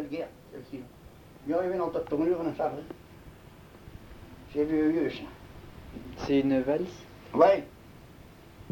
vulgaire, celle-ci. Il est arrivé dans le tournure, on a sabre. J'ai vu vieux, ça. C'est une valse Ouais,